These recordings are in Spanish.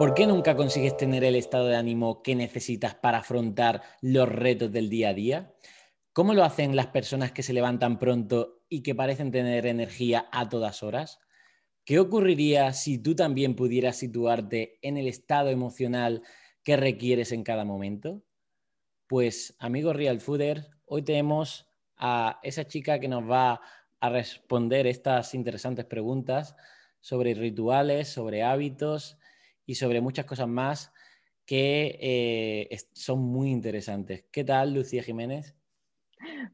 ¿Por qué nunca consigues tener el estado de ánimo que necesitas para afrontar los retos del día a día? ¿Cómo lo hacen las personas que se levantan pronto y que parecen tener energía a todas horas? ¿Qué ocurriría si tú también pudieras situarte en el estado emocional que requieres en cada momento? Pues, amigo Real Fooder, hoy tenemos a esa chica que nos va a responder estas interesantes preguntas sobre rituales, sobre hábitos y sobre muchas cosas más que eh, son muy interesantes. ¿Qué tal, Lucía Jiménez?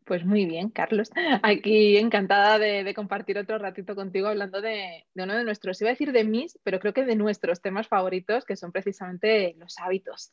Pues muy bien, Carlos. Aquí encantada de, compartir otro ratito contigo hablando de, de, uno de nuestros, iba a decir de mis, pero creo que de nuestros temas favoritos, que son precisamente los hábitos.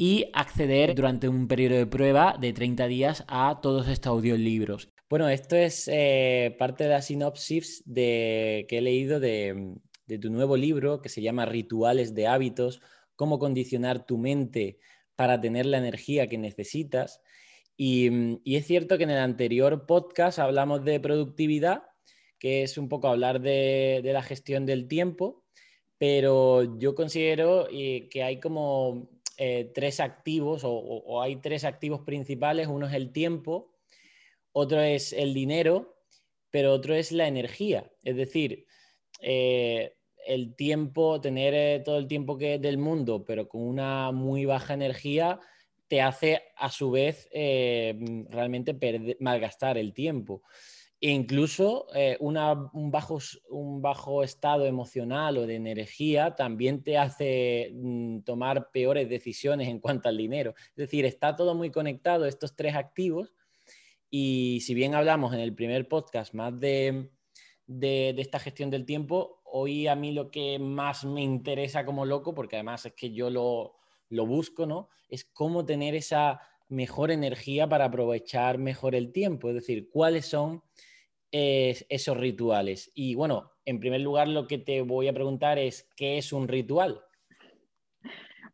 y acceder durante un periodo de prueba de 30 días a todos estos audiolibros. Bueno, esto es eh, parte de la sinopsis de, que he leído de, tu nuevo libro que se llama Rituales de hábitos, cómo condicionar tu mente para tener la energía que necesitas. Y, es cierto que en el anterior podcast hablamos de productividad, que es un poco hablar de, la gestión del tiempo, pero yo considero eh, que hay como eh, tres activos o, hay tres activos principales. Uno es el tiempo, otro es el dinero, pero otro es la energía. Es decir, eh, el tiempo, tener eh, todo el tiempo que del mundo, pero con una muy baja energía, te hace a su vez realmente malgastar el tiempo. E incluso eh, un, bajo, un, bajo, estado emocional o de energía también te hace mm, tomar peores decisiones en cuanto al dinero. Es decir, está todo muy conectado, estos tres activos. Y si bien hablamos en el primer podcast más de, de, esta gestión del tiempo, hoy a mí lo que más me interesa como loco, porque además es que yo lo, lo busco, ¿no? Es cómo tener esa mejor energía para aprovechar mejor el tiempo. Es decir, cuáles son esos rituales. Y bueno, en primer lugar lo que te voy a preguntar es, ¿qué es un ritual?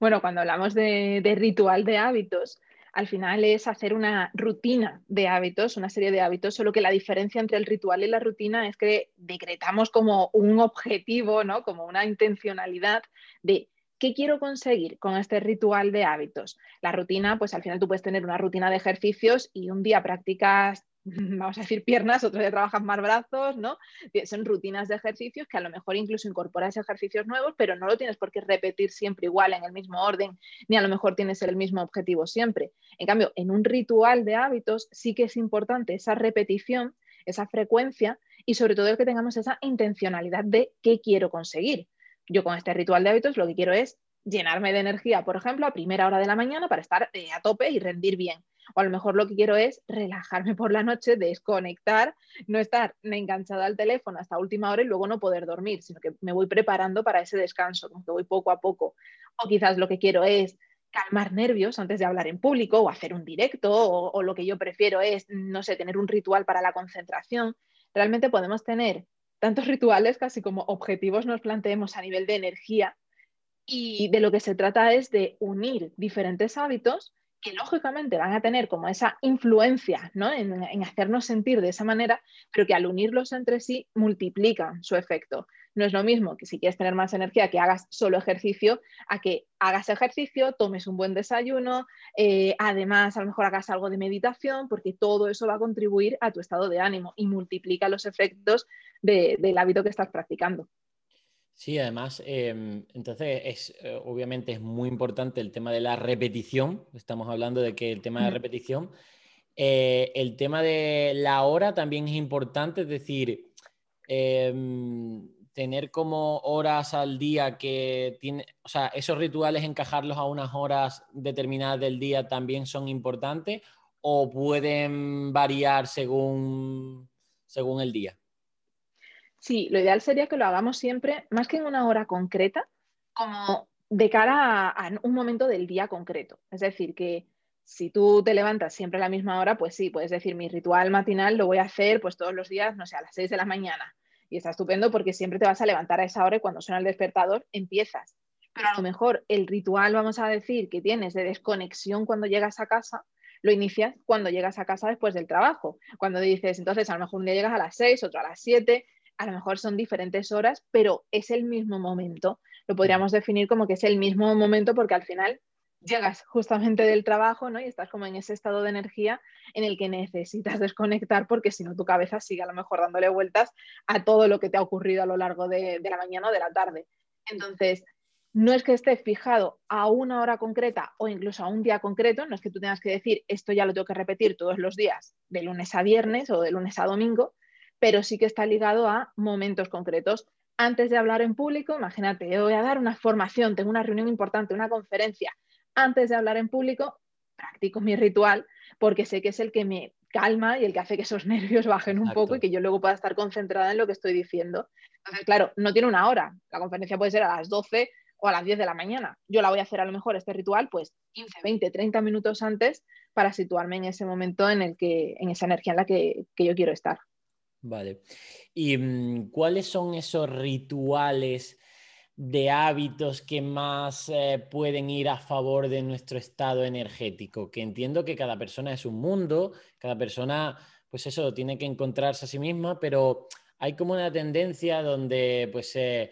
Bueno, cuando hablamos de, ritual de hábitos, al final es hacer una rutina de hábitos, una serie de hábitos, solo que la diferencia entre el ritual y la rutina es que decretamos como un objetivo, ¿no? Como una intencionalidad de qué quiero conseguir con este ritual de hábitos. La rutina, pues al final tú puedes tener una rutina de ejercicios y un día practicas vamos a decir piernas, otro día trabajas más brazos, ¿no? Son rutinas de ejercicios que a lo mejor incluso incorporas ejercicios nuevos, pero no lo tienes por qué repetir siempre igual en el mismo orden, ni a lo mejor tienes el mismo objetivo siempre. En cambio, en un ritual de hábitos sí que es importante esa repetición, esa frecuencia y sobre todo el que tengamos esa intencionalidad de qué quiero conseguir. Yo con este ritual de hábitos lo que quiero es llenarme de energía, por ejemplo, a primera hora de la mañana para estar eh, a tope y rendir bien o a lo mejor lo que quiero es relajarme por la noche, desconectar, no estar enganchada al teléfono hasta última hora y luego no poder dormir, sino que me voy preparando para ese descanso, como que voy poco a poco. O quizás lo que quiero es calmar nervios antes de hablar en público o hacer un directo o, o lo que yo prefiero es, no sé, tener un ritual para la concentración. Realmente podemos tener tantos rituales casi como objetivos nos planteemos a nivel de energía y de lo que se trata es de unir diferentes hábitos que lógicamente van a tener como esa influencia ¿no? en, hacernos sentir de esa manera, pero que al unirlos entre sí multiplican su efecto. No es lo mismo que si quieres tener más energía que hagas solo ejercicio, a que hagas ejercicio, tomes un buen desayuno, eh, además a lo mejor hagas algo de meditación, porque todo eso va a contribuir a tu estado de ánimo y multiplica los efectos del hábito que estás practicando. Sí, además, em, entonces es eh, obviamente es muy importante el tema de la repetición. Estamos hablando de que el tema de repetición. Eh, el tema de la hora también es importante, es decir, em, tener como horas al día que tiene, o sea, esos rituales encajarlos a unas horas determinadas del día también son importantes o pueden variar según, según el día. Sí, lo ideal sería que lo hagamos siempre, más que en una hora concreta, como de cara a, un momento del día concreto. Es decir, que si tú te levantas siempre a la misma hora, pues sí, puedes decir, mi ritual matinal lo voy a hacer pues todos los días, no sé, a las 6 de la mañana. Y está estupendo porque siempre te vas a levantar a esa hora y cuando suena el despertador empiezas. Pero a lo mejor el ritual, vamos a decir, que tienes de desconexión cuando llegas a casa, lo inicias cuando llegas a casa después del trabajo. Cuando dices, entonces a lo mejor un día llegas a las 6, otro a las 7, a lo mejor son diferentes horas, pero es el mismo momento. Lo podríamos definir como que es el mismo momento porque al final llegas justamente del trabajo, ¿no? Y estás como en ese estado de energía en el que necesitas desconectar porque si no tu cabeza sigue a lo mejor dándole vueltas a todo lo que te ha ocurrido a lo largo de, de la mañana o de la tarde. Entonces, no es que esté fijado a una hora concreta o incluso a un día concreto, no es que tú tengas que decir esto ya lo tengo que repetir todos los días, de lunes a viernes o de lunes a domingo, pero sí que está ligado a momentos concretos. Antes de hablar en público, imagínate, yo voy a dar una formación, tengo una reunión importante, una conferencia. Antes de hablar en público, practico mi ritual porque sé que es el que me calma y el que hace que esos nervios bajen un poco y que yo luego pueda estar concentrada en lo que estoy diciendo. Entonces, claro, no tiene una hora. La conferencia puede ser a las 12 o a las 10 de la mañana. Yo la voy a hacer a lo mejor este ritual pues 15, 20, 30 minutos antes para situarme en ese momento en el que en esa energía en la que yo quiero estar. Vale. ¿Y mm, cuáles son esos rituales de hábitos que más eh, pueden ir a favor de nuestro estado energético? Que entiendo que cada persona es un mundo, cada persona, pues eso, tiene que encontrarse a sí misma, pero hay como una tendencia donde, pues, eh,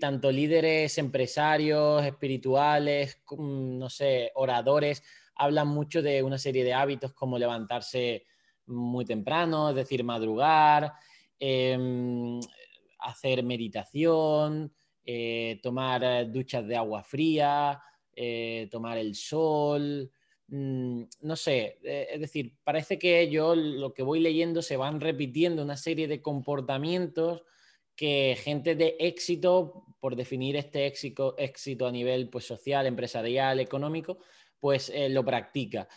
tanto líderes empresarios, espirituales, no sé, oradores, hablan mucho de una serie de hábitos como levantarse muy temprano, es decir, madrugar, em, hacer meditación, eh, tomar eh, duchas de agua fría, eh, tomar el sol, mm, no sé, es decir, parece que yo lo que voy leyendo se van repitiendo una serie de comportamientos que gente de éxito, por definir este éxito, éxito a nivel pues, social, empresarial, económico, pues lo practica.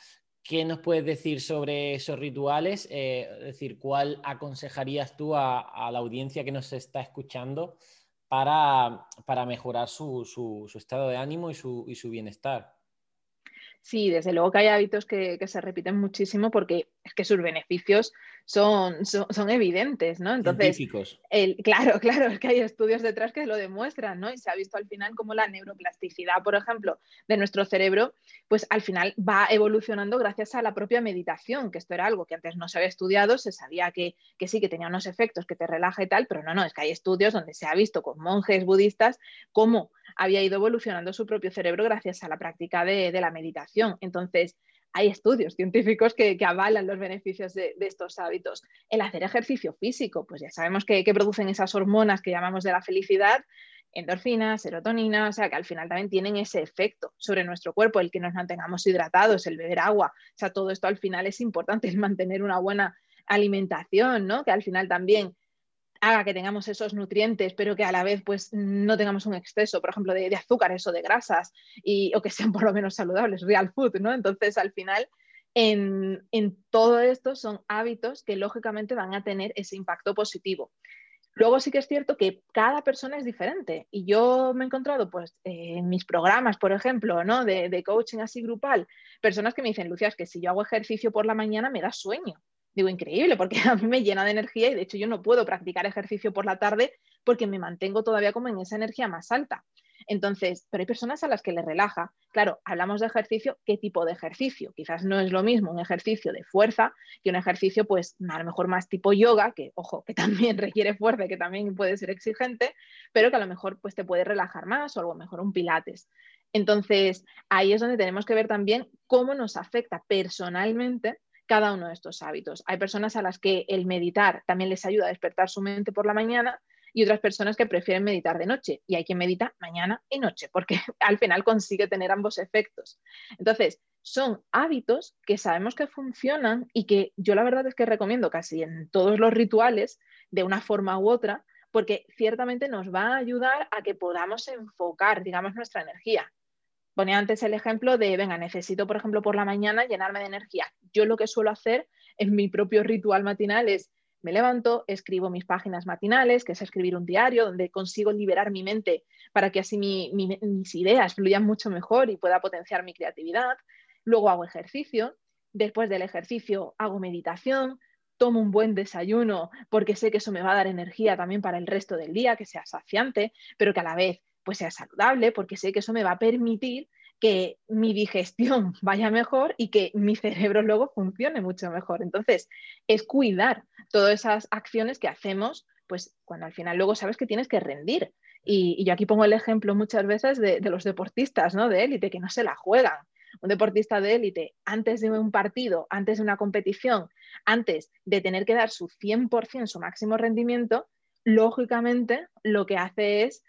¿Qué nos puedes decir sobre esos rituales? Eh, es decir, ¿cuál aconsejarías tú a, la audiencia que nos está escuchando para, mejorar su, estado de ánimo y su, y su bienestar? Sí, desde luego que hay hábitos que, se repiten muchísimo porque es que sus beneficios son, son, evidentes, ¿no? Entonces, el, claro, claro, es que hay estudios detrás que lo demuestran, ¿no? Y se ha visto al final como la neuroplasticidad, por ejemplo, de nuestro cerebro, pues al final va evolucionando gracias a la propia meditación, que esto era algo que antes no se había estudiado, se sabía que, que sí, que tenía unos efectos, que te relaja y tal, pero no, no, es que hay estudios donde se ha visto con monjes budistas cómo había ido evolucionando su propio cerebro gracias a la práctica de, la meditación. Entonces, hay estudios científicos que, avalan los beneficios de, estos hábitos. El hacer ejercicio físico, pues ya sabemos que, producen esas hormonas que llamamos de la felicidad, endorfina, serotonina, o sea que al final también tienen ese efecto sobre nuestro cuerpo, el que nos mantengamos hidratados, el beber agua, o sea, todo esto al final es importante, el mantener una buena alimentación, ¿no? Que al final también haga que tengamos esos nutrientes, pero que a la vez pues no tengamos un exceso, por ejemplo, de, azúcares o de grasas, y, o que sean por lo menos saludables, real food, ¿no? Entonces, al final, en, en todo esto son hábitos que lógicamente van a tener ese impacto positivo. Luego sí que es cierto que cada persona es diferente y yo me he encontrado pues en mis programas, por ejemplo, ¿no? de, coaching así grupal, personas que me dicen, Lucia, es que si yo hago ejercicio por la mañana me da sueño digo, increíble, porque a mí me llena de energía y de hecho yo no puedo practicar ejercicio por la tarde porque me mantengo todavía como en esa energía más alta. Entonces, pero hay personas a las que les relaja. Claro, hablamos de ejercicio, ¿qué tipo de ejercicio? Quizás no es lo mismo un ejercicio de fuerza que un ejercicio, pues, a lo mejor más tipo yoga, que, ojo, que también requiere fuerza, que también puede ser exigente, pero que a lo mejor, pues, te puede relajar más o algo mejor un pilates. Entonces, ahí es donde tenemos que ver también cómo nos afecta personalmente cada uno de estos hábitos. Hay personas a las que el meditar también les ayuda a despertar su mente por la mañana y otras personas que prefieren meditar de noche. Y hay quien medita mañana y noche, porque al final consigue tener ambos efectos. Entonces, son hábitos que sabemos que funcionan y que yo la verdad es que recomiendo casi en todos los rituales, de una forma u otra, porque ciertamente nos va a ayudar a que podamos enfocar, digamos, nuestra energía. Ponía antes el ejemplo de, venga, necesito, por ejemplo, por la mañana llenarme de energía. Yo lo que suelo hacer en mi propio ritual matinal es Me levanto, escribo mis páginas matinales, que es escribir un diario donde consigo liberar mi mente para que así mis ideas fluyan mucho mejor y pueda potenciar mi creatividad. Luego hago ejercicio. Después del ejercicio hago meditación, tomo un buen desayuno porque sé que eso me va a dar energía también para el resto del día, que sea saciante, pero que a la vez pues sea saludable porque sé que eso me va a permitir que mi digestión vaya mejor y que mi cerebro luego funcione mucho mejor. Entonces, es cuidar todas esas acciones que hacemos, pues cuando al final luego sabes que tienes que rendir. Y, yo aquí pongo el ejemplo muchas veces de, de los deportistas ¿no? de élite que no se la juegan. Un deportista de élite, antes de un partido, antes de una competición, antes de tener que dar su 100%, su máximo rendimiento, lógicamente lo que hace es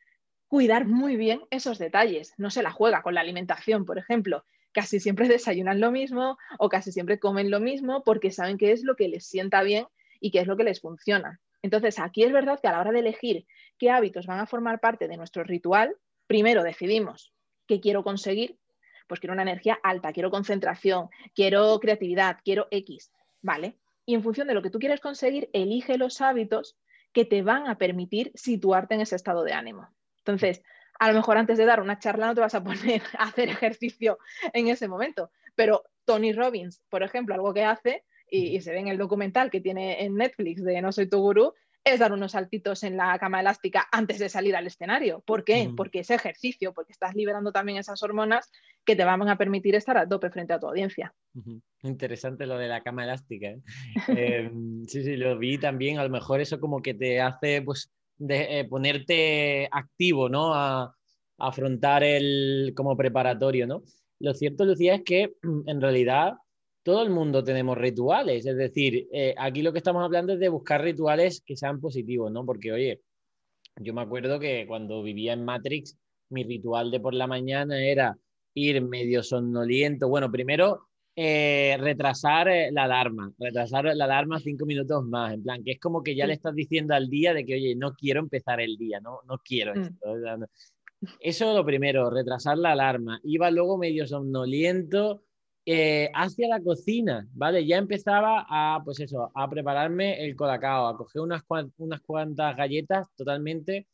cuidar muy bien esos detalles. No se la juega con la alimentación, por ejemplo. Casi siempre desayunan lo mismo o casi siempre comen lo mismo porque saben que es lo que les sienta bien y qué es lo que les funciona. Entonces, aquí es verdad que a la hora de elegir qué hábitos van a formar parte de nuestro ritual, primero decidimos qué quiero conseguir. Pues quiero una energía alta, quiero concentración, quiero creatividad, quiero X, ¿vale? Y en función de lo que tú quieres conseguir, elige los hábitos que te van a permitir situarte en ese estado de ánimo. Entonces, a lo mejor antes de dar una charla no te vas a poner a hacer ejercicio en ese momento, pero Tony Robbins, por ejemplo, algo que hace, y, se ve en el documental que tiene en Netflix de No soy tu gurú, es dar unos saltitos en la cama elástica antes de salir al escenario. ¿Por qué? Porque es ejercicio, porque estás liberando también esas hormonas que te van a permitir estar a tope frente a tu audiencia. Interesante lo de la cama elástica. ¿eh? Em, sí, sí, lo vi también. A lo mejor eso como que te hace pues de eh, ponerte activo, ¿no? A, afrontar el como preparatorio, ¿no? Lo cierto, Lucía, es que en realidad todo el mundo tenemos rituales, es decir, eh, aquí lo que estamos hablando es de buscar rituales que sean positivos, ¿no? Porque, oye, yo me acuerdo que cuando vivía en Matrix, mi ritual de por la mañana era ir medio somnoliento. Bueno, primero eh, retrasar eh, la alarma, retrasar la alarma cinco minutos más, en plan, que es como que ya le estás diciendo al día de que, oye, no quiero empezar el día, no, no quiero mm. esto. Eso lo primero, retrasar la alarma. Iba luego medio somnoliento eh, hacia la cocina, ¿vale? Ya empezaba a, pues eso, a prepararme el colacao, a coger unas, unas cuantas galletas totalmente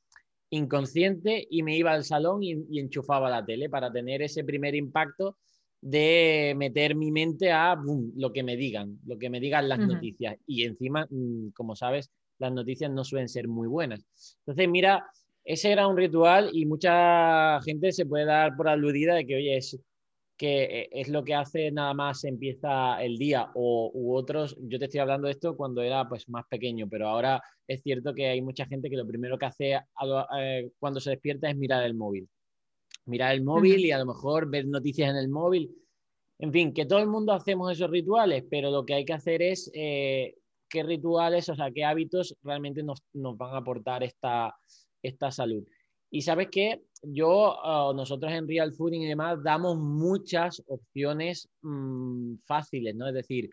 inconsciente y me iba al salón y, y enchufaba la tele para tener ese primer impacto de meter mi mente a lo que me digan, lo que me digan las noticias. Y encima, mm, como sabes, las noticias no suelen ser muy buenas. Entonces, mira, ese era un ritual y mucha gente se puede dar por aludida de que, oye, es que es lo que hace nada más empieza el día o u otros, yo te estoy hablando de esto cuando era pues más pequeño, pero ahora es cierto que hay mucha gente que lo primero que hace eh, cuando se despierta es mirar el móvil mirar el móvil y a lo mejor ver noticias en el móvil. En fin, que todo el mundo hacemos esos rituales, pero lo que hay que hacer es eh, qué rituales, o sea, qué hábitos realmente nos, van a aportar esta, esta salud. Y sabes que yo, ah, nosotros en Real Fooding y demás, damos muchas opciones mm, fáciles, ¿no? Es decir,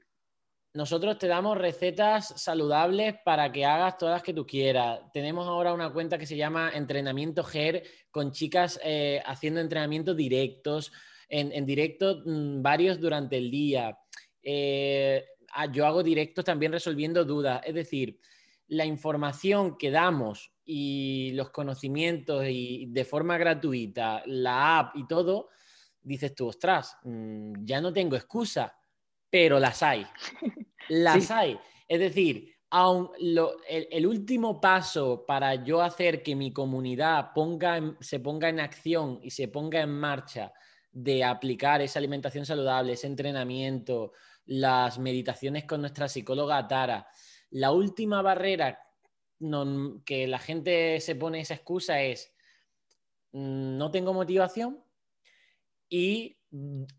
nosotros te damos recetas saludables para que hagas todas las que tú quieras. Tenemos ahora una cuenta que se llama Entrenamiento GER con chicas eh, haciendo entrenamientos directos, en, directo mm, varios durante el día. Eh, yo hago directos también resolviendo dudas. Es decir, la información que damos y los conocimientos y de forma gratuita, la app y todo, dices tú, ostras, mm, ya no tengo excusa pero las hay. Las hay. Es decir, aun el, último paso para yo hacer que mi comunidad ponga se ponga en acción y se ponga en marcha de aplicar esa alimentación saludable, ese entrenamiento, las meditaciones con nuestra psicóloga Tara, la última barrera que la gente se pone esa excusa es mm, no tengo motivación y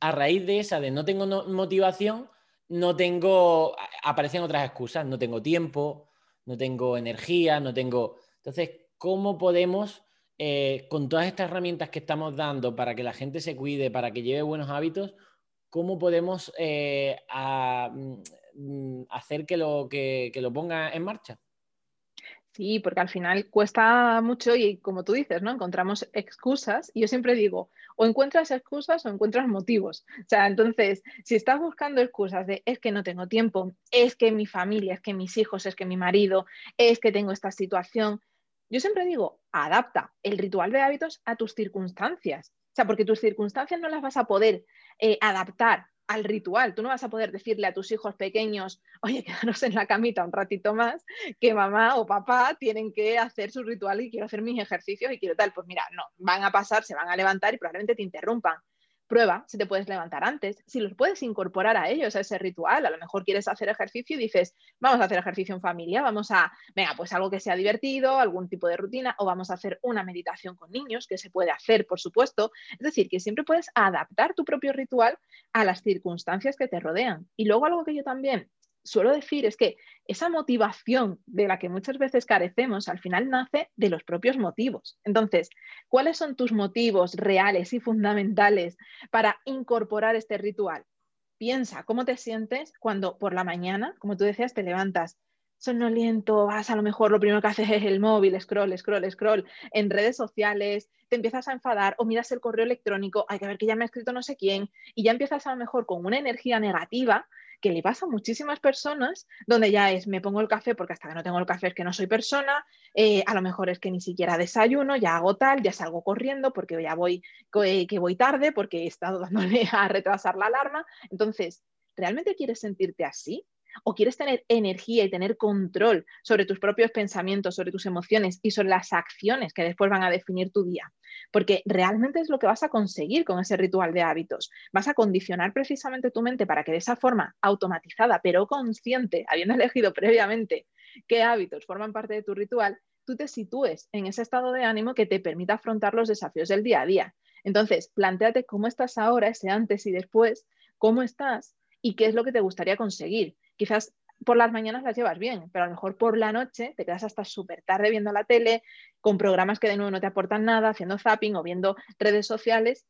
a raíz de esa de no tengo motivación, no tengo, aparecen otras excusas, no tengo tiempo, no tengo energía, no tengo... Entonces, ¿cómo podemos, eh, con todas estas herramientas que estamos dando para que la gente se cuide, para que lleve buenos hábitos, cómo podemos eh, mm, hacer que lo, que, que lo ponga en marcha? Sí, porque al final cuesta mucho y como tú dices, ¿no? Encontramos excusas y yo siempre digo, o encuentras excusas o encuentras motivos. O sea, entonces, si estás buscando excusas de es que no tengo tiempo, es que mi familia, es que mis hijos, es que mi marido, es que tengo esta situación, yo siempre digo, adapta el ritual de hábitos a tus circunstancias. O sea, porque tus circunstancias no las vas a poder eh, adaptar al ritual. Tú no vas a poder decirle a tus hijos pequeños, oye, quédanos en la camita un ratito más, que mamá o papá tienen que hacer su ritual y quiero hacer mis ejercicios y quiero tal. Pues mira, no, van a pasar, se van a levantar y probablemente te interrumpan prueba si te puedes levantar antes, si los puedes incorporar a ellos, a ese ritual. A lo mejor quieres hacer ejercicio y dices, vamos a hacer ejercicio en familia, vamos a, venga, pues algo que sea divertido, algún tipo de rutina, o vamos a hacer una meditación con niños, que se puede hacer, por supuesto. Es decir, que siempre puedes adaptar tu propio ritual a las circunstancias que te rodean. Y luego algo que yo también suelo decir es que esa motivación de la que muchas veces carecemos al final nace de los propios motivos. Entonces, ¿cuáles son tus motivos reales y fundamentales para incorporar este ritual? Piensa cómo te sientes cuando por la mañana, como tú decías, te levantas sonoliento, vas a lo mejor lo primero que haces es el móvil, scroll, scroll, scroll, en redes sociales, te empiezas a enfadar o miras el correo electrónico, hay que ver que ya me ha escrito no sé quién, y ya empiezas a lo mejor con una energía negativa que le pasa a muchísimas personas, donde ya es, me pongo el café porque hasta que no tengo el café es que no soy persona, eh, a lo mejor es que ni siquiera desayuno, ya hago tal, ya salgo corriendo porque ya voy, eh, que voy tarde, porque he estado dándole a retrasar la alarma. Entonces, ¿realmente quieres sentirte así? O quieres tener energía y tener control sobre tus propios pensamientos, sobre tus emociones y sobre las acciones que después van a definir tu día. Porque realmente es lo que vas a conseguir con ese ritual de hábitos. Vas a condicionar precisamente tu mente para que de esa forma automatizada, pero consciente, habiendo elegido previamente qué hábitos forman parte de tu ritual, tú te sitúes en ese estado de ánimo que te permita afrontar los desafíos del día a día. Entonces, planteate cómo estás ahora, ese antes y después, cómo estás y qué es lo que te gustaría conseguir quizás por las mañanas las llevas bien, pero a lo mejor por la noche te quedas hasta súper tarde viendo la tele, con programas que de nuevo no te aportan nada, haciendo zapping o viendo redes sociales,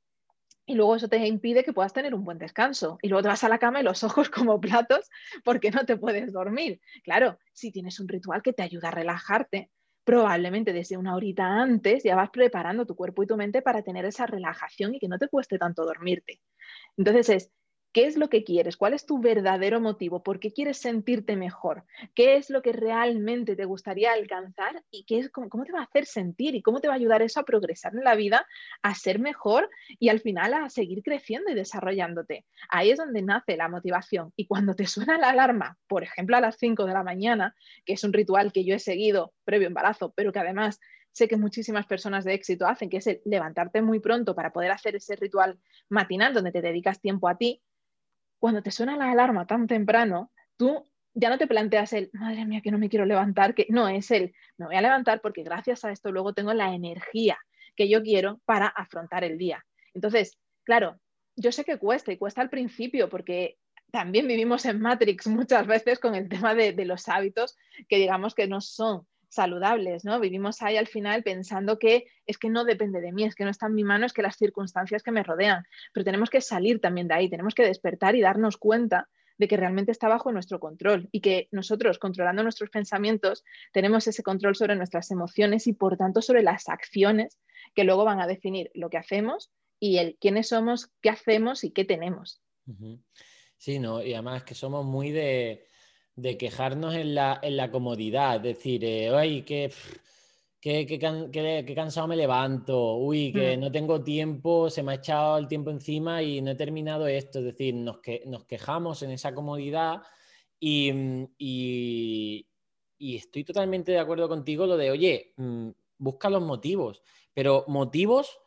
y luego eso te impide que puedas tener un buen descanso. Y luego te vas a la cama y los ojos como platos porque no te puedes dormir. Claro, si tienes un ritual que te ayuda a relajarte, probablemente desde una horita antes ya vas preparando tu cuerpo y tu mente para tener esa relajación y que no te cueste tanto dormirte. Entonces es ¿Qué es lo que quieres? ¿Cuál es tu verdadero motivo? ¿Por qué quieres sentirte mejor? ¿Qué es lo que realmente te gustaría alcanzar? ¿Y qué es, cómo, te va a hacer sentir? ¿Y cómo te va a ayudar eso a progresar en la vida, a ser mejor y al final a seguir creciendo y desarrollándote? Ahí es donde nace la motivación. Y cuando te suena la alarma, por ejemplo a las 5 de la mañana, que es un ritual que yo he seguido previo embarazo, pero que además sé que muchísimas personas de éxito hacen, que es el levantarte muy pronto para poder hacer ese ritual matinal donde te dedicas tiempo a ti, cuando te suena la alarma tan temprano, tú ya no te planteas el, madre mía, que no me quiero levantar, que no es el, me voy a levantar porque gracias a esto luego tengo la energía que yo quiero para afrontar el día. Entonces, claro, yo sé que cuesta y cuesta al principio porque también vivimos en Matrix muchas veces con el tema de, de los hábitos que digamos que no son saludables, ¿no? Vivimos ahí al final pensando que es que no depende de mí, es que no está en mi mano, es que las circunstancias que me rodean, pero tenemos que salir también de ahí, tenemos que despertar y darnos cuenta de que realmente está bajo nuestro control y que nosotros, controlando nuestros pensamientos, tenemos ese control sobre nuestras emociones y por tanto sobre las acciones que luego van a definir lo que hacemos y el quiénes somos, qué hacemos y qué tenemos. Sí, no, y además que somos muy de, de quejarnos en la, en la comodidad, es decir, eh, ay, qué, qué, cansado me levanto, uy, que mm. no tengo tiempo, se me ha echado el tiempo encima y no he terminado esto, es decir, nos, que, nos quejamos en esa comodidad y, y, estoy totalmente de acuerdo contigo lo de, oye, mm, busca los motivos, pero motivos...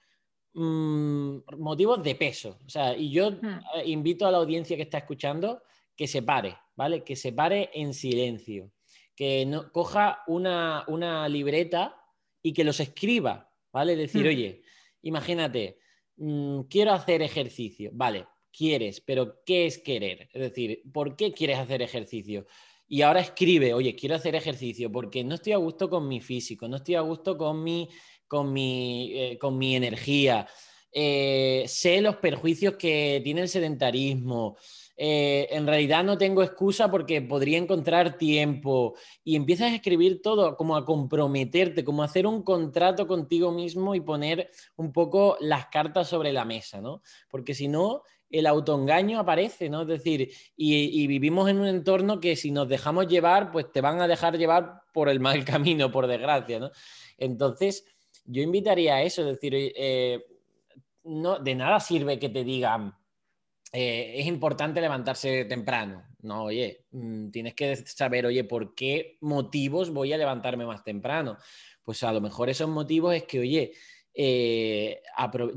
Mm, motivos de peso. O sea, y yo eh, invito a la audiencia que está escuchando que se pare, ¿vale? Que se pare en silencio, que no, coja una, libreta y que los escriba, ¿vale? Decir, hmm. oye, imagínate, mm, quiero hacer ejercicio, vale, quieres, pero ¿qué es querer? Es decir, ¿por qué quieres hacer ejercicio? Y ahora escribe, oye, quiero hacer ejercicio porque no estoy a gusto con mi físico, no estoy a gusto con mi, con mi, eh, con mi energía, eh, sé los perjuicios que tiene el sedentarismo, eh, en realidad no tengo excusa porque podría encontrar tiempo y empiezas a escribir todo, como a comprometerte, como a hacer un contrato contigo mismo y poner un poco las cartas sobre la mesa, ¿no? Porque si no, el autoengaño aparece, ¿no? Es decir, y, vivimos en un entorno que si nos dejamos llevar, pues te van a dejar llevar por el mal camino, por desgracia, ¿no? Entonces, yo invitaría a eso, es decir, eh, no, de nada sirve que te digan, eh, es importante levantarse temprano. No, oye, mm, tienes que saber, oye, ¿por qué motivos voy a levantarme más temprano? Pues a lo mejor esos motivos es que, oye, eh,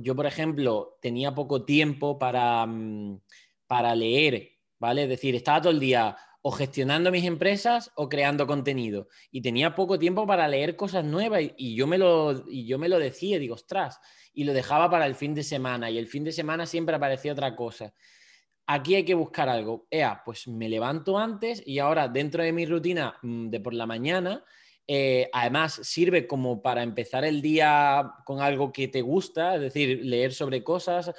yo, por ejemplo, tenía poco tiempo para, mm, para leer, ¿vale? Es decir, estaba todo el día o gestionando mis empresas o creando contenido. Y tenía poco tiempo para leer cosas nuevas y, yo, me lo, y yo me lo decía, digo, ostras, y lo dejaba para el fin de semana y el fin de semana siempre aparecía otra cosa. Aquí hay que buscar algo. Ea, pues me levanto antes y ahora dentro de mi rutina mm, de por la mañana, eh, además sirve como para empezar el día con algo que te gusta, es decir, leer sobre cosas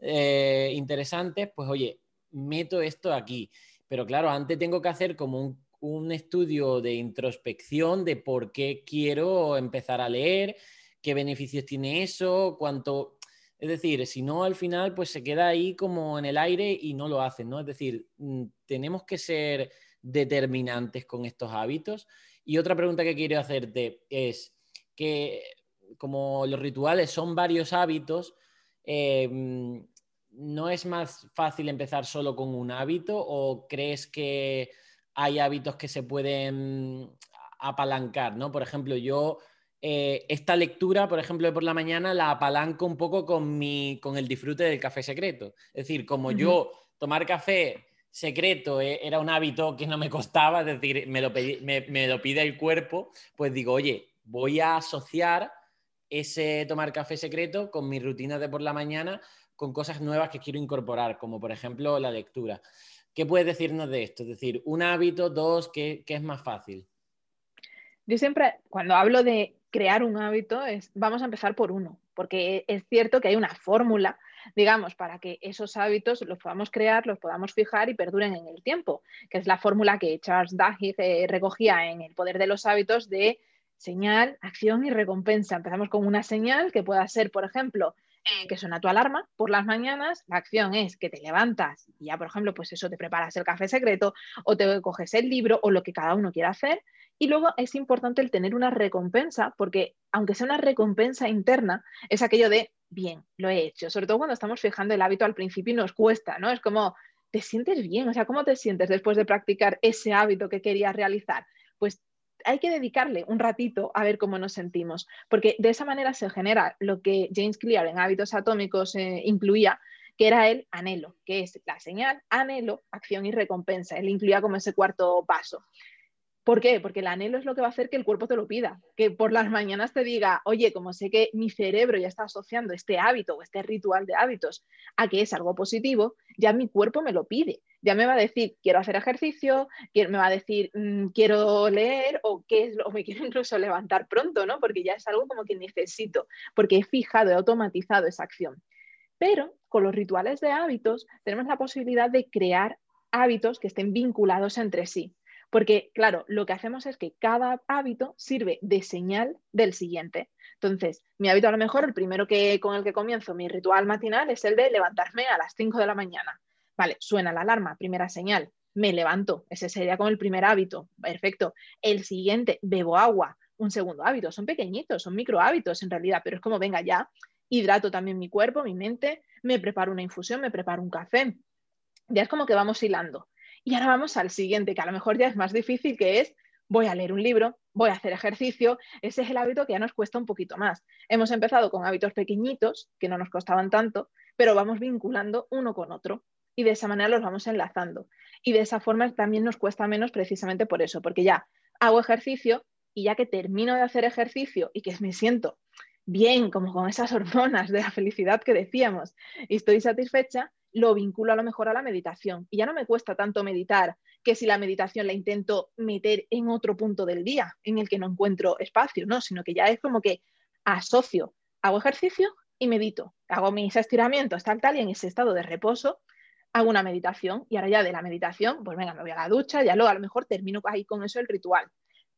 eh, interesantes, pues oye, meto esto aquí. Pero claro, antes tengo que hacer como un, estudio de introspección de por qué quiero empezar a leer, qué beneficios tiene eso, cuánto... Es decir, si no, al final, pues se queda ahí como en el aire y no lo hacen, ¿no? Es decir, mm, tenemos que ser determinantes con estos hábitos. Y otra pregunta que quiero hacerte es que como los rituales son varios hábitos, eh, mm, ¿no es más fácil empezar solo con un hábito o crees que hay hábitos que se pueden apalancar, ¿no? Por ejemplo, yo eh, esta lectura, por ejemplo, de por la mañana, la apalanco un poco con, mi, con el disfrute del café secreto. Es decir, como yo tomar café secreto eh, era un hábito que no me costaba, es decir, me lo, me, lo pide el cuerpo, pues digo, oye, voy a asociar ese tomar café secreto con mi rutina de por la mañana, con cosas nuevas que quiero incorporar, como por ejemplo la lectura. ¿Qué puedes decirnos de esto? Es decir, un hábito, dos, ¿qué, qué es más fácil? Yo siempre, cuando hablo de crear un hábito es, vamos a empezar por uno, porque es cierto que hay una fórmula, digamos, para que esos hábitos los podamos crear, los podamos fijar y perduren en el tiempo, que es la fórmula que Charles Duhigg eh, recogía en El poder de los hábitos de señal, acción y recompensa. Empezamos con una señal que pueda ser, por ejemplo, eh, que suena tu alarma por las mañanas, la acción es que te levantas y ya, por ejemplo, pues eso, te preparas el café secreto o te coges el libro o lo que cada uno quiera hacer. Y luego es importante el tener una recompensa, porque aunque sea una recompensa interna, es aquello de, bien, lo he hecho, sobre todo cuando estamos fijando el hábito al principio y nos cuesta, ¿no? Es como, ¿te sientes bien? O sea, ¿cómo te sientes después de practicar ese hábito que querías realizar? Pues hay que dedicarle un ratito a ver cómo nos sentimos, porque de esa manera se genera lo que James Clear en Hábitos Atómicos eh, incluía, que era el anhelo, que es la señal, anhelo, acción y recompensa. Él incluía como ese cuarto paso. ¿Por qué? Porque el anhelo es lo que va a hacer que el cuerpo te lo pida, que por las mañanas te diga, oye, como sé que mi cerebro ya está asociando este hábito o este ritual de hábitos a que es algo positivo, ya mi cuerpo me lo pide, ya me va a decir, quiero hacer ejercicio, me va a decir, mm, quiero leer o, qué es lo, me quiero incluso levantar pronto, ¿no? Porque ya es algo como que necesito, porque he fijado, he automatizado esa acción. Pero con los rituales de hábitos tenemos la posibilidad de crear hábitos que estén vinculados entre sí. Porque, claro, lo que hacemos es que cada hábito sirve de señal del siguiente. Entonces, mi hábito a lo mejor, el primero que, con el que comienzo mi ritual matinal es el de levantarme a las 5 de la mañana. Vale, suena la alarma, primera señal, me levanto. Ese sería como el primer hábito. Perfecto. El siguiente, bebo agua. Un segundo hábito. Son pequeñitos, son micro hábitos en realidad, pero es como, venga, ya hidrato también mi cuerpo, mi mente, me preparo una infusión, me preparo un café. Ya es como que vamos hilando. Y ahora vamos al siguiente, que a lo mejor ya es más difícil, que es voy a leer un libro, voy a hacer ejercicio. Ese es el hábito que ya nos cuesta un poquito más. Hemos empezado con hábitos pequeñitos, que no nos costaban tanto, pero vamos vinculando uno con otro y de esa manera los vamos enlazando. Y de esa forma también nos cuesta menos precisamente por eso, porque ya hago ejercicio y ya que termino de hacer ejercicio y que me siento bien, como con esas hormonas de la felicidad que decíamos, y estoy satisfecha, lo vinculo a lo mejor a la meditación. Y ya no me cuesta tanto meditar que si la meditación la intento meter en otro punto del día en el que no encuentro espacio, no, sino que ya es como que asocio, hago ejercicio y medito, hago mis estiramientos, tal, tal, y en ese estado de reposo hago una meditación y ahora ya de la meditación, pues venga, me voy a la ducha, ya luego a lo mejor termino ahí con eso el ritual.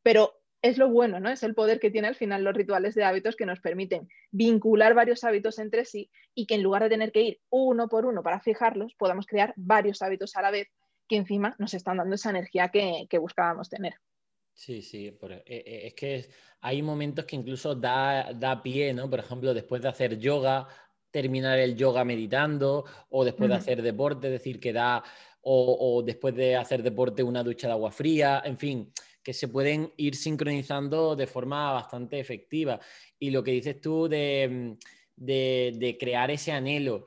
Pero es lo bueno, ¿no? Es el poder que tiene al final los rituales de hábitos que nos permiten vincular varios hábitos entre sí y que en lugar de tener que ir uno por uno para fijarlos, podamos crear varios hábitos a la vez que encima nos están dando esa energía que, buscábamos tener. Sí, sí, eh, eh, es que hay momentos que incluso da, da pie, ¿no? Por ejemplo, después de hacer yoga, terminar el yoga meditando o después de hacer deporte, es decir, que da, o, después de hacer deporte una ducha de agua fría, en fin, que se pueden ir sincronizando de forma bastante efectiva. Y lo que dices tú de, de crear ese anhelo.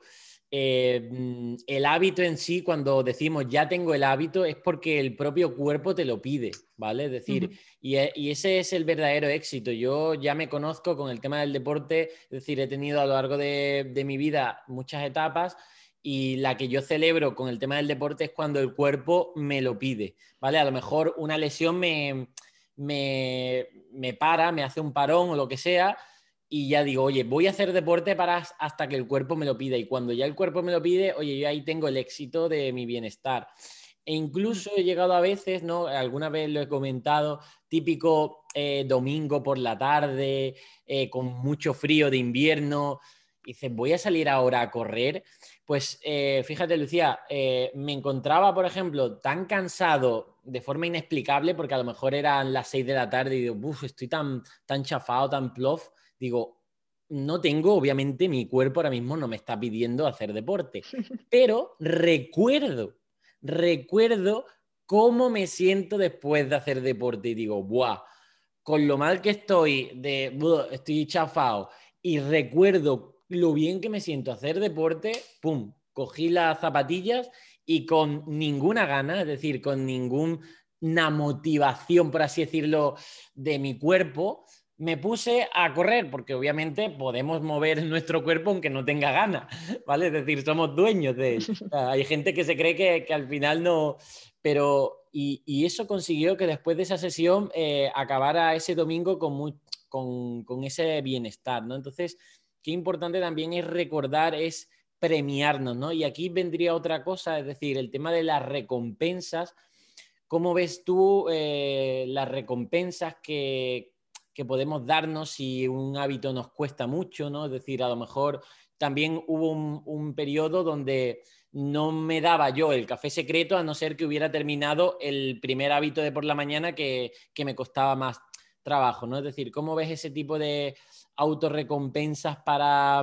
Eh, mm, el hábito en sí, cuando decimos ya tengo el hábito, es porque el propio cuerpo te lo pide, ¿vale? Es decir, e, y, ese es el verdadero éxito. Yo ya me conozco con el tema del deporte, es decir, he tenido a lo largo de, mi vida muchas etapas y la que yo celebro con el tema del deporte es cuando el cuerpo me lo pide, ¿vale? A lo mejor una lesión me, me para, me hace un parón o lo que sea y ya digo, oye, voy a hacer deporte para hasta que el cuerpo me lo pida. Y cuando ya el cuerpo me lo pide, oye, yo ahí tengo el éxito de mi bienestar. E incluso he llegado a veces, ¿no? Alguna vez lo he comentado, típico eh, domingo por la tarde, eh, con mucho frío de invierno. Dices, voy a salir ahora a correr. Pues eh, fíjate, Lucía, me encontraba, por ejemplo, tan cansado de forma inexplicable, porque a lo mejor eran las 6 de la tarde y digo, uff, estoy tan, tan chafado, tan plof, digo, no tengo, obviamente mi cuerpo ahora mismo no me está pidiendo hacer deporte, pero recuerdo, recuerdo cómo me siento después de hacer deporte y digo, ¡buah! Con lo mal que estoy, de, estoy chafado y recuerdo lo bien que me siento hacer deporte, ¡pum! Cogí las zapatillas y con ninguna gana, es decir, con ninguna motivación, por así decirlo, de mi cuerpo, me puse a correr, porque obviamente podemos mover nuestro cuerpo aunque no tenga ganas, ¿vale? Es decir, somos dueños de hay gente que se cree que, al final no, pero y, eso consiguió que después de esa sesión eh, acabara ese domingo con, con, ese bienestar, ¿no? Entonces, importante también es recordar, es premiarnos, ¿no? Y aquí vendría otra cosa, es decir, el tema de las recompensas. ¿Cómo ves tú eh, las recompensas que, que podemos darnos si un hábito nos cuesta mucho, ¿no? Es decir, a lo mejor también hubo un, periodo donde no me daba yo el café secreto a no ser que hubiera terminado el primer hábito de por la mañana que, me costaba más trabajo, ¿no? Es decir, ¿cómo ves ese tipo de autorrecompensas para,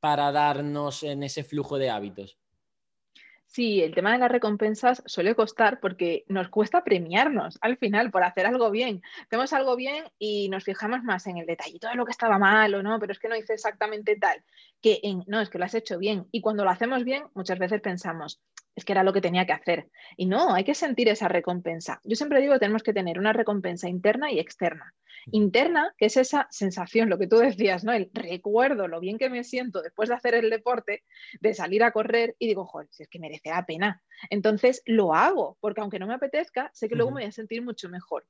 para darnos en ese flujo de hábitos? Sí, el tema de las recompensas suele costar porque nos cuesta premiarnos al final por hacer algo bien. Hacemos algo bien y nos fijamos más en el detallito de lo que estaba mal o no, pero es que no hice exactamente tal, que en, no, es que lo has hecho bien. Y cuando lo hacemos bien, muchas veces pensamos, es que era lo que tenía que hacer. Y no, hay que sentir esa recompensa. Yo siempre digo, tenemos que tener una recompensa interna y externa. Interna, que es esa sensación, lo que tú decías, ¿no? El recuerdo lo bien que me siento después de hacer el deporte, de salir a correr y digo, joder, si es que merece la pena. Entonces lo hago, porque aunque no me apetezca, sé que luego me voy a sentir mucho mejor.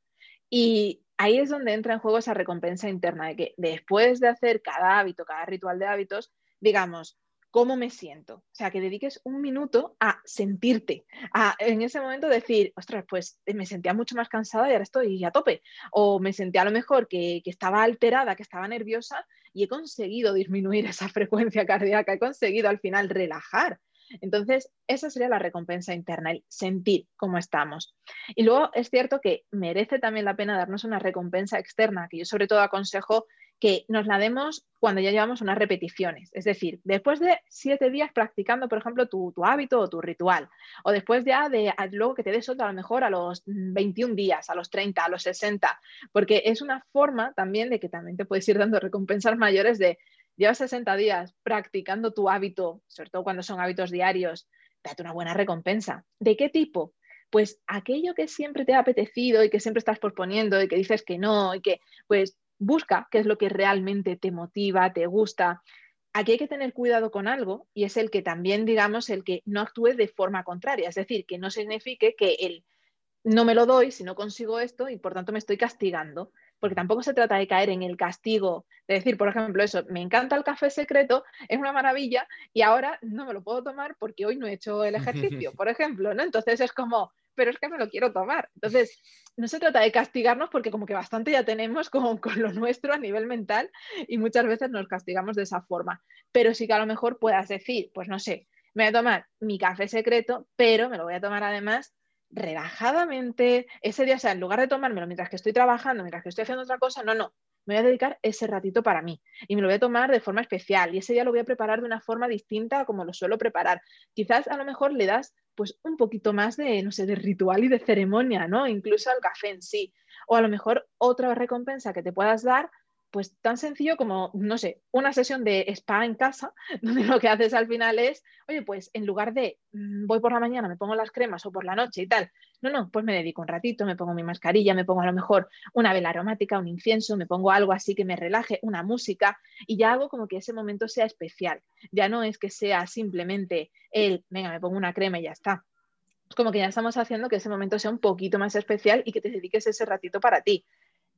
Y ahí es donde entra en juego esa recompensa interna, de que después de hacer cada hábito, cada ritual de hábitos, digamos, cómo me siento. O sea, que dediques un minuto a sentirte, a en ese momento decir, ostras, pues eh, me sentía mucho más cansada y ahora estoy a tope. O me sentía a lo mejor que, que estaba alterada, que estaba nerviosa y he conseguido disminuir esa frecuencia cardíaca, he conseguido al final relajar. Entonces, esa sería la recompensa interna, el sentir cómo estamos. Y luego es cierto que merece también la pena darnos una recompensa externa, que yo sobre todo aconsejo que nos la demos cuando ya llevamos unas repeticiones. Es decir, después de siete días practicando, por ejemplo, tu, hábito o tu ritual, o después ya de luego que te des otro a lo mejor a los 21 días, a los 30, a los 60, porque es una forma también de que también te puedes ir dando recompensas mayores de llevas 60 días practicando tu hábito, sobre todo cuando son hábitos diarios, date una buena recompensa. ¿De qué tipo? Pues aquello que siempre te ha apetecido y que siempre estás posponiendo y que dices que no y que pues busca qué es lo que realmente te motiva, te gusta. Aquí hay que tener cuidado con algo y es el que también, digamos, el que no actúe de forma contraria, es decir, que no signifique que el no me lo doy si no consigo esto y por tanto me estoy castigando. Porque tampoco se trata de caer en el castigo, de decir, por ejemplo, eso, me encanta el café secreto, es una maravilla y ahora no me lo puedo tomar porque hoy no he hecho el ejercicio, por ejemplo, ¿no? Entonces es como, pero es que me lo quiero tomar. Entonces, no se trata de castigarnos porque como que bastante ya tenemos con, con, lo nuestro a nivel mental y muchas veces nos castigamos de esa forma. Pero sí que a lo mejor puedas decir, pues no sé, me voy a tomar mi café secreto, pero me lo voy a tomar además relajadamente. Ese día, o sea, en lugar de tomármelo mientras que estoy trabajando, mientras que estoy haciendo otra cosa, no, no, me voy a dedicar ese ratito para mí y me lo voy a tomar de forma especial y ese día lo voy a preparar de una forma distinta a como lo suelo preparar. Quizás a lo mejor le das pues un poquito más de, no sé, de ritual y de ceremonia, ¿no? Incluso al café en sí. O a lo mejor otra recompensa que te puedas dar pues tan sencillo como, no sé, una sesión de spa en casa, donde lo que haces al final es, oye, pues en lugar de mm, voy por la mañana, me pongo las cremas o por la noche y tal, no, no, pues me dedico un ratito, me pongo mi mascarilla, me pongo a lo mejor una vela aromática, un incienso, me pongo algo así que me relaje, una música y ya hago como que ese momento sea especial. Ya no es que sea simplemente el, venga, me pongo una crema y ya está. Es como que ya estamos haciendo que ese momento sea un poquito más especial y que te dediques ese ratito para ti.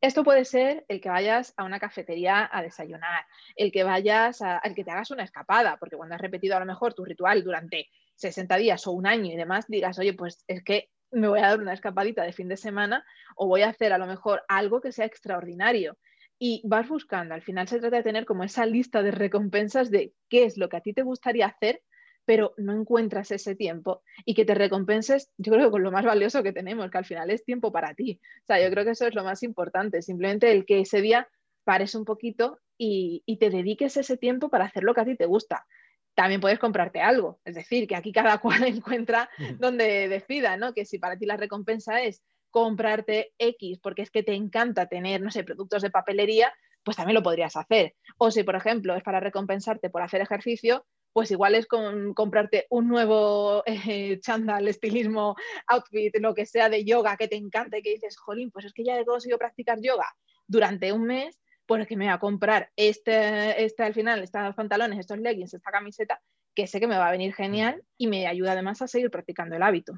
Esto puede ser el que vayas a una cafetería a desayunar, el que vayas a, el que te hagas una escapada, porque cuando has repetido a lo mejor tu ritual durante 60 días o un año y demás, digas, oye, pues es que me voy a dar una escapadita de fin de semana o voy a hacer a lo mejor algo que sea extraordinario. Y vas buscando, al final se trata de tener como esa lista de recompensas de qué es lo que a ti te gustaría hacer pero no encuentras ese tiempo y que te recompenses, yo creo que con lo más valioso que tenemos, que al final es tiempo para ti. O sea, yo creo que eso es lo más importante, simplemente el que ese día pares un poquito y, te dediques ese tiempo para hacer lo que a ti te gusta. También puedes comprarte algo, es decir, que aquí cada cual encuentra donde decida, ¿no? Que si para ti la recompensa es comprarte X porque es que te encanta tener, no sé, productos de papelería, pues también lo podrías hacer. O si, por ejemplo, es para recompensarte por hacer ejercicio, pues igual es con comprarte un nuevo eh, chándal, estilismo, outfit, lo que sea de yoga que te encante y que dices, jolín, pues es que ya he conseguido practicar yoga durante un mes, pues es que me voy a comprar este, este al final, estos pantalones, estos leggings, esta camiseta, que sé que me va a venir genial y me ayuda además a seguir practicando el hábito.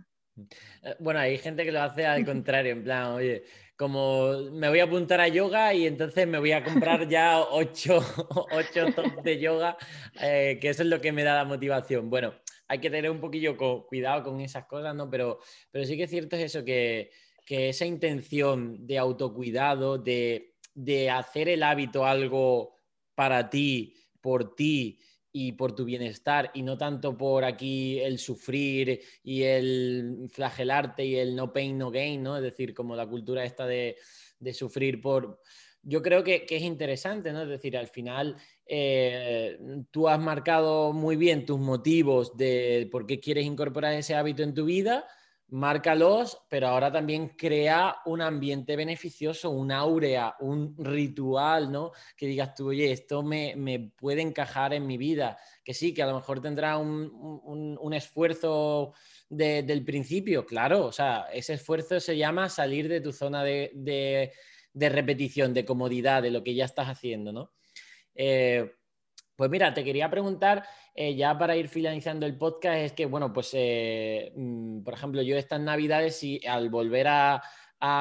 Eh, bueno, hay gente que lo hace al contrario, en plan, oye, como me voy a apuntar a yoga y entonces me voy a comprar ya ocho, ocho tops de yoga, eh, que eso es lo que me da la motivación. Bueno, hay que tener un poquillo cuidado con esas cosas, ¿no? Pero, pero sí que es cierto es eso, que, esa intención de autocuidado, de, de hacer el hábito algo para ti, por ti, y por tu bienestar y no tanto por aquí el sufrir y el flagelarte y el no pain, no gain, ¿no? Es decir, como la cultura esta de, sufrir por... Yo creo que, es interesante, ¿no? Es decir, al final eh, tú has marcado muy bien tus motivos de por qué quieres incorporar ese hábito en tu vida márcalos, pero ahora también crea un ambiente beneficioso, un áurea, un ritual, ¿no? Que digas tú, oye, esto me, puede encajar en mi vida. Que sí, que a lo mejor tendrá un, esfuerzo del principio, claro, o sea, ese esfuerzo se llama salir de tu zona de, repetición, de comodidad, de lo que ya estás haciendo, ¿no? Eh, pues mira, te quería preguntar, eh, ya para ir finalizando el podcast, es que, bueno, pues, eh, mm, por ejemplo, yo estas navidades y al volver a,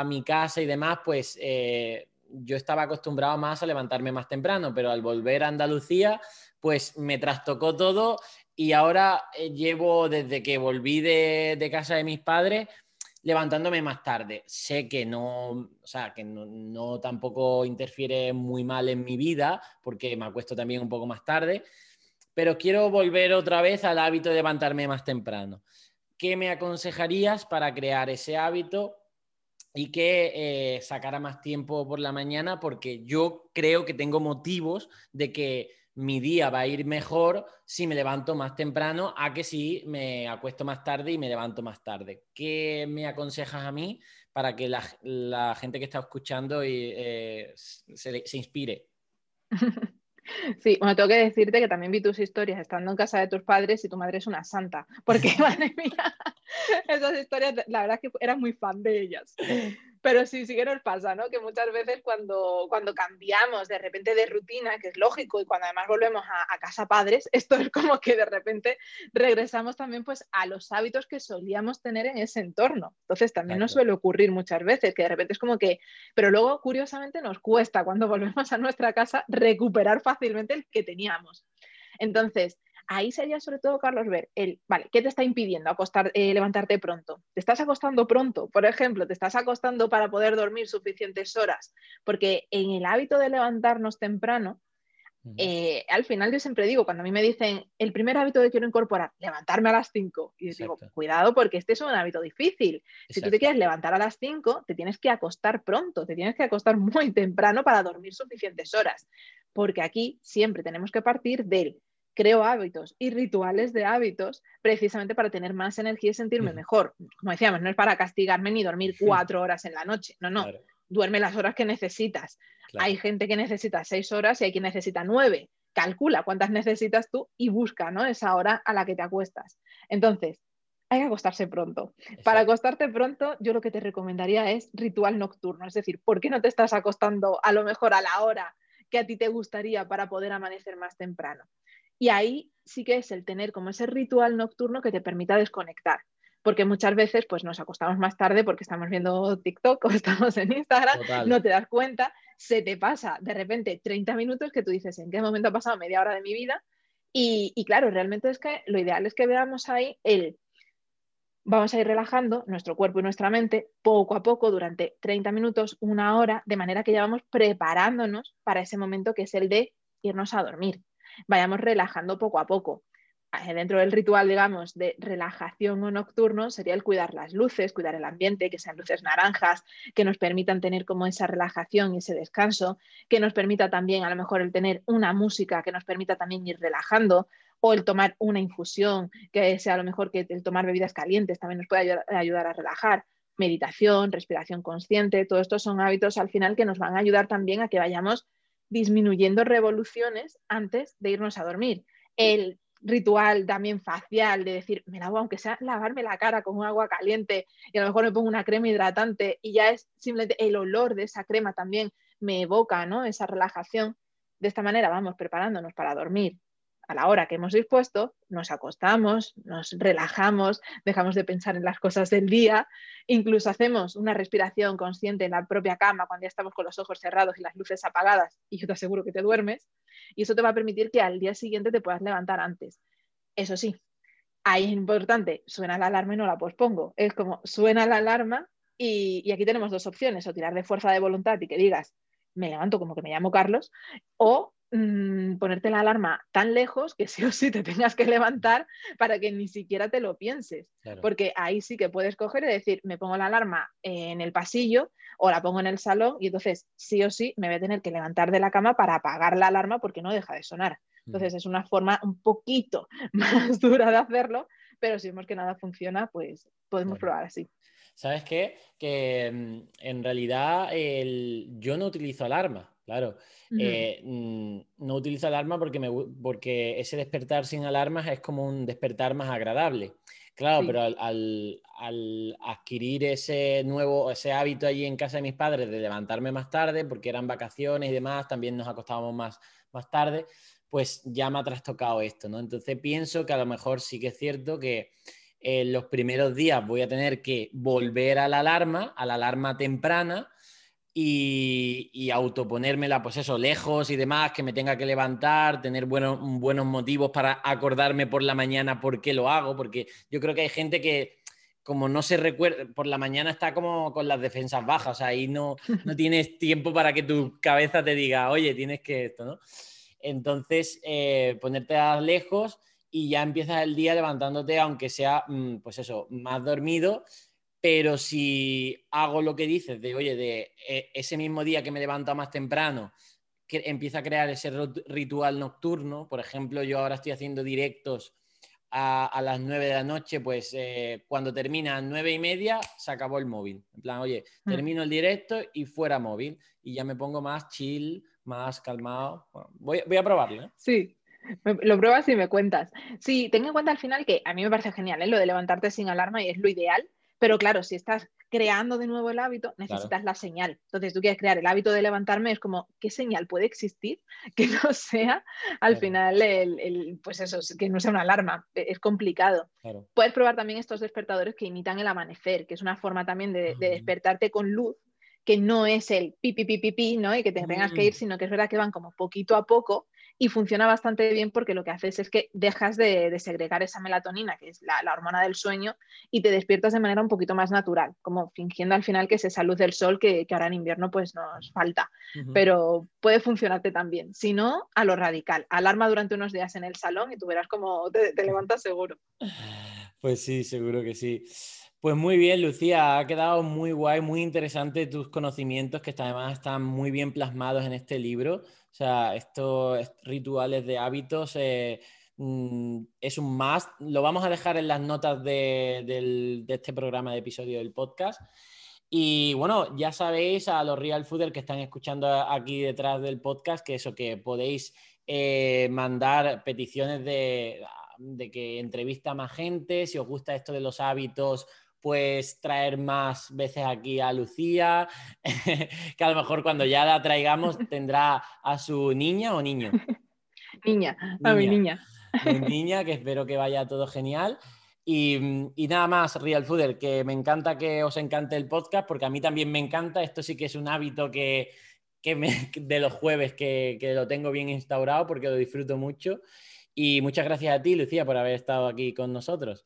mi casa y demás, pues eh, yo estaba acostumbrado más a levantarme más temprano, pero al volver a Andalucía, pues me trastocó todo y ahora llevo desde que volví de casa de mis padres, levantándome más tarde. Sé que no, o sea, que no, tampoco interfiere muy mal en mi vida, porque me acuesto también un poco más tarde, pero quiero volver otra vez al hábito de levantarme más temprano. ¿Qué me aconsejarías para crear ese hábito y que eh, sacara más tiempo por la mañana? Porque yo creo que tengo motivos de que mi día va a ir mejor si me levanto más temprano a que si me acuesto más tarde y me levanto más tarde. ¿Qué me aconsejas a mí para que la, gente que está escuchando eh, se, inspire? Sí, bueno, tengo que decirte que también vi tus historias estando en casa de tus padres y tu madre es una santa, porque madre mía, esas historias, la verdad es que eras muy fan de ellas. Pero sí, sí que nos pasa, ¿no? Que muchas veces cuando, cuando cambiamos de repente de rutina, que es lógico, y cuando además volvemos a, casa padres, esto es como que de repente regresamos también pues a los hábitos que solíamos tener en ese entorno. Entonces también nos suele ocurrir muchas veces que de repente es como que, pero luego curiosamente nos cuesta cuando volvemos a nuestra casa recuperar fácilmente el que teníamos. Entonces, ahí sería sobre todo, Carlos, ver el, vale, ¿qué te está impidiendo acostar, eh, levantarte pronto? ¿Te estás acostando pronto? Por ejemplo, ¿te estás acostando para poder dormir suficientes horas? Porque en el hábito de levantarnos temprano, eh, al final yo siempre digo, cuando a mí me dicen, el primer hábito que quiero incorporar, levantarme a las 5, y digo, cuidado porque este es un hábito difícil. Si tú te quieres levantar a las 5, te tienes que acostar pronto, te tienes que acostar muy temprano para dormir suficientes horas, porque aquí siempre tenemos que partir del creo hábitos y rituales de hábitos precisamente para tener más energía y sentirme mejor. Como decíamos, no es para castigarme ni dormir cuatro horas en la noche, no, no, duerme las horas que necesitas. Hay gente que necesita seis horas y hay quien necesita nueve. Calcula cuántas necesitas tú y busca ¿no? esa hora a la que te acuestas. Entonces, hay que acostarse pronto. Para acostarte pronto, yo lo que te recomendaría es ritual nocturno, es decir, ¿por qué no te estás acostando a lo mejor a la hora que a ti te gustaría para poder amanecer más temprano? Y ahí sí que es el tener como ese ritual nocturno que te permita desconectar. Porque muchas veces pues nos acostamos más tarde porque estamos viendo TikTok o estamos en Instagram, no te das cuenta, se te pasa de repente 30 minutos que tú dices, ¿en qué momento ha pasado media hora de mi vida? Y, y claro, realmente es que lo ideal es que veamos ahí el, vamos a ir relajando nuestro cuerpo y nuestra mente poco a poco durante 30 minutos, una hora, de manera que ya vamos preparándonos para ese momento que es el de irnos a dormir vayamos relajando poco a poco. Eh, dentro del ritual, digamos, de relajación o nocturno sería el cuidar las luces, cuidar el ambiente, que sean luces naranjas, que nos permitan tener como esa relajación y ese descanso, que nos permita también a lo mejor el tener una música que nos permita también ir relajando, o el tomar una infusión, que sea a lo mejor que el tomar bebidas calientes también nos puede ayudar, a relajar meditación, respiración consciente, todo esto son hábitos al final que nos van a ayudar también a que vayamos disminuyendo revoluciones antes de irnos a dormir. El ritual también facial de decir, me lavo aunque sea lavarme la cara con agua caliente y a lo mejor me pongo una crema hidratante y ya es simplemente el olor de esa crema también me evoca ¿no? esa relajación. De esta manera vamos preparándonos para dormir a la hora que hemos dispuesto, nos acostamos, nos relajamos, dejamos de pensar en las cosas del día, incluso hacemos una respiración consciente en la propia cama cuando ya estamos con los ojos cerrados y las luces apagadas y yo te aseguro que te duermes y eso te va a permitir que al día siguiente te puedas levantar antes. Eso sí, ahí es importante, suena la alarma y no la pospongo. Es como suena la alarma y, y aquí tenemos dos opciones, o tirar de fuerza de voluntad y que digas, me levanto como que me llamo Carlos, o Mm, ponerte la alarma tan lejos que sí o sí te tengas que levantar para que ni siquiera te lo pienses. Porque ahí sí que puedes coger y decir, me pongo la alarma en el pasillo o la pongo en el salón y entonces sí o sí me voy a tener que levantar de la cama para apagar la alarma porque no deja de sonar. Entonces es una forma un poquito más dura de hacerlo, pero si vemos que nada funciona, pues podemos probar así. ¿Sabes qué? Que mm, en realidad yo no utilizo alarma. Claro, eh, mm, no utilizo alarma porque, me, porque ese despertar sin alarmas es como un despertar más agradable. Claro, pero al, adquirir ese nuevo, ese hábito allí en casa de mis padres de levantarme más tarde, porque eran vacaciones y demás, también nos acostábamos más, más tarde, pues ya me ha trastocado esto, ¿no? Entonces pienso que a lo mejor sí que es cierto que en los primeros días voy a tener que volver a la alarma, a la alarma temprana, y, y, autoponérmela, pues eso, lejos y demás, que me tenga que levantar, tener buenos, buenos motivos para acordarme por la mañana por qué lo hago, porque yo creo que hay gente que como no se recuerda, por la mañana está como con las defensas bajas, o sea, ahí no, no tienes tiempo para que tu cabeza te diga, oye, tienes que esto, ¿no? Entonces, eh, ponerte a lejos y ya empiezas el día levantándote, aunque sea, mm, pues eso, más dormido, pero si hago lo que dices, de oye, de eh, ese mismo día que me levanto más temprano, que empieza a crear ese ritual nocturno, por ejemplo, yo ahora estoy haciendo directos a, las 9 de la noche, pues eh, cuando termina a 9 y media se acabó el móvil. En plan, oye, mm. termino el directo y fuera móvil y ya me pongo más chill, más calmado. voy, voy a probarlo. ¿eh? Sí, lo pruebas y me cuentas. Sí, ten en cuenta al final que a mí me parece genial ¿eh? lo de levantarte sin alarma y es lo ideal Pero claro, si estás creando de nuevo el hábito, necesitas la señal. Entonces, tú quieres crear el hábito de levantarme, es como, ¿qué señal puede existir que no sea al final el, pues eso, que no sea una alarma? E, es complicado. Puedes probar también estos despertadores que imitan el amanecer, que es una forma también de, de despertarte con luz que no es el pi, pi, pi, pi, pi, ¿no? Y que te tengas que ir, sino que es verdad que van como poquito a poco y funciona bastante bien porque lo que haces es que dejas de, segregar esa melatonina, que es la, hormona del sueño, y te despiertas de manera un poquito más natural, como fingiendo al final que es esa luz del sol que, ahora en invierno pues nos falta. Pero puede funcionarte también. Si no, a lo radical. Alarma durante unos días en el salón y tú verás cómo te, te levantas seguro. Pues sí, seguro que sí. Pues muy bien, Lucía, ha quedado muy guay, muy interesante tus conocimientos que además están muy bien plasmados en este libro. O sea, estos rituales de hábitos eh, mm, es un más. Lo vamos a dejar en las notas de, este programa de episodio del podcast. Y bueno, ya sabéis a los Real Fooders que están escuchando aquí detrás del podcast que eso, que podéis eh, mandar peticiones de, de que entrevista a más gente, si os gusta esto de los hábitos pues traer más veces aquí a Lucía, que a lo mejor cuando ya la traigamos tendrá a su niña o niño. Niña, a mi niña. Mi niña, que espero que vaya todo genial. Y, nada más, Real Fooder, que me encanta que os encante el podcast, porque a mí también me encanta. Esto sí que es un hábito que, de los jueves que, que lo tengo bien instaurado, porque lo disfruto mucho. Y muchas gracias a ti, Lucía, por haber estado aquí con nosotros.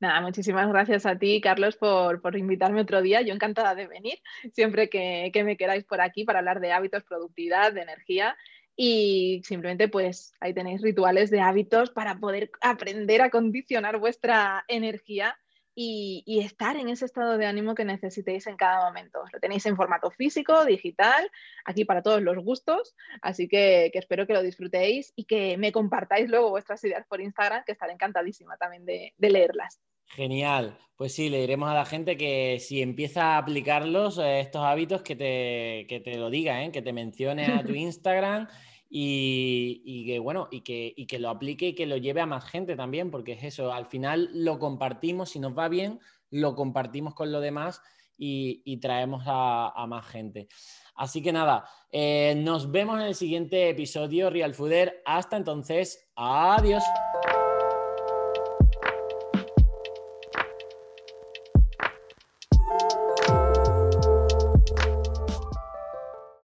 Nada, muchísimas gracias a ti, Carlos, por, invitarme otro día. Yo encantada de venir, siempre que, me queráis por aquí para hablar de hábitos, productividad, de energía. Y simplemente, pues ahí tenéis rituales de hábitos para poder aprender a condicionar vuestra energía y, estar en ese estado de ánimo que necesitéis en cada momento. Lo tenéis en formato físico, digital, aquí para todos los gustos, así que, espero que lo disfrutéis y que me compartáis luego vuestras ideas por Instagram, que estaré encantadísima también de, leerlas. Genial. Pues sí, le diremos a la gente que si empieza a aplicarlos, eh, estos hábitos, que te, te lo diga, ¿eh? que te mencione a tu Instagram y, que bueno, y que, que, lo aplique y que lo lleve a más gente también, porque es eso, al final lo compartimos, si nos va bien, lo compartimos con lo demás y, traemos a, más gente. Así que nada, eh, nos vemos en el siguiente episodio, Real Fooder. Hasta entonces, adiós.